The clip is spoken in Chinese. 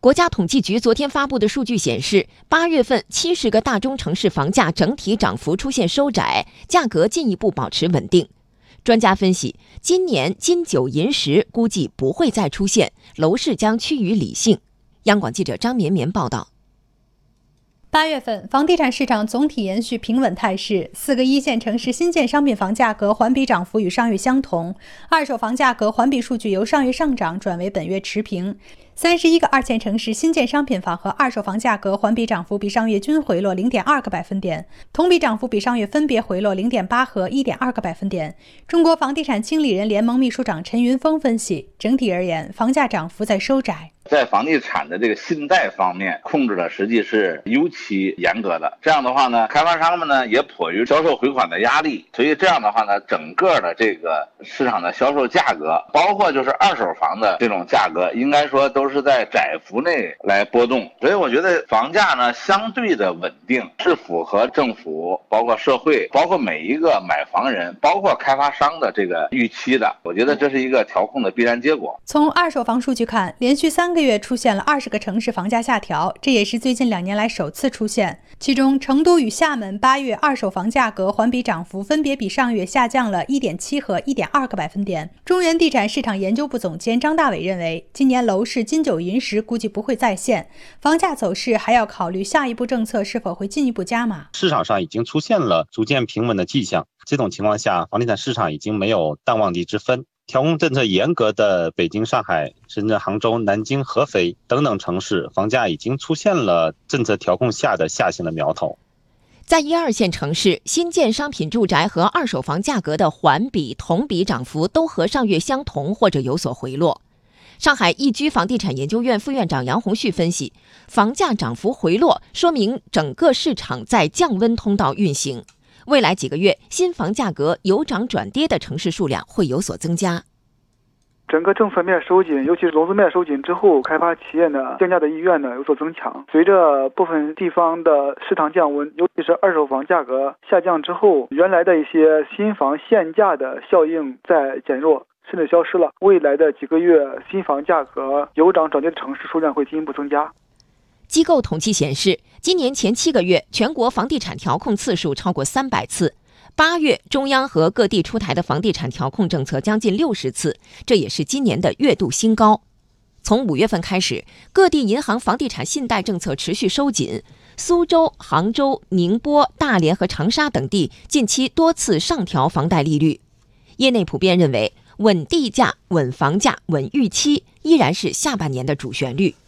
国家统计局昨天发布的数据显示，八月份七十个大中城市房价整体涨幅出现收窄，价格进一步保持稳定。专家分析，今年金九银十估计不会再出现，楼市将趋于理性。央广记者张绵绵报道。八月份，房地产市场总体延续平稳态势，四个一线城市新建商品房价格环比涨幅与上月相同，二手房价格环比数据由上月上涨转为本月持平。三十一个二线城市新建商品房和二手房价格环比涨幅比上月均回落零点二个百分点，同比涨幅比上月分别回落零点八和一点二个百分点。中国房地产经理人联盟秘书长陈云峰分析，整体而言，房价涨幅在收窄。在房地产的这个信贷方面，控制的实际是尤其严格的。这样的话呢，开发商们呢也迫于销售回款的压力，所以这样的话呢，整个的这个市场的销售价格，包括就是二手房的这种价格，应该说都是在窄幅内来波动。所以我觉得房价呢相对的稳定，是符合政府、包括社会、包括每一个买房人、包括开发商的这个预期的。我觉得这是一个调控的必然结果。从二手房数据看，连续三个。个月出现了二十个城市房价下调，这也是最近两年来首次出现。其中，成都与厦门八月二手房价格环比涨幅分别比上月下降了一点七和一点二个百分点。中原地产市场研究部总监张大伟认为，今年楼市金九银十估计不会再现，房价走势还要考虑下一步政策是否会进一步加码。市场上已经出现了逐渐平稳的迹象，这种情况下，房地产市场已经没有淡旺季之分。调控政策严格的北京、上海、深圳、杭州、南京、合肥等等城市，房价已经出现了政策调控下的下行的苗头。在一二线城市，新建商品住宅和二手房价格的环比、同比涨幅都和上月相同或者有所回落。上海易居房地产研究院副院长杨红旭分析，房价涨幅回落，说明整个市场在降温通道运行。未来几个月，新房价格由涨转跌的城市数量会有所增加。整个政策面收紧，尤其是融资面收紧之后，开发企业呢降价的意愿呢有所增强。随着部分地方的市场降温，尤其是二手房价格下降之后，原来的一些新房限价的效应在减弱，甚至消失了。未来的几个月，新房价格由涨转跌的城市数量会进一步增加。机构统计显示，今年前七个月，全国房地产调控次数超过三百次。八月，中央和各地出台的房地产调控政策将近六十次，这也是今年的月度新高。从五月份开始，各地银行房地产信贷政策持续收紧，苏州、杭州、宁波、大连和长沙等地近期多次上调房贷利率。业内普遍认为，稳地价、稳房价、稳预期依然是下半年的主旋律。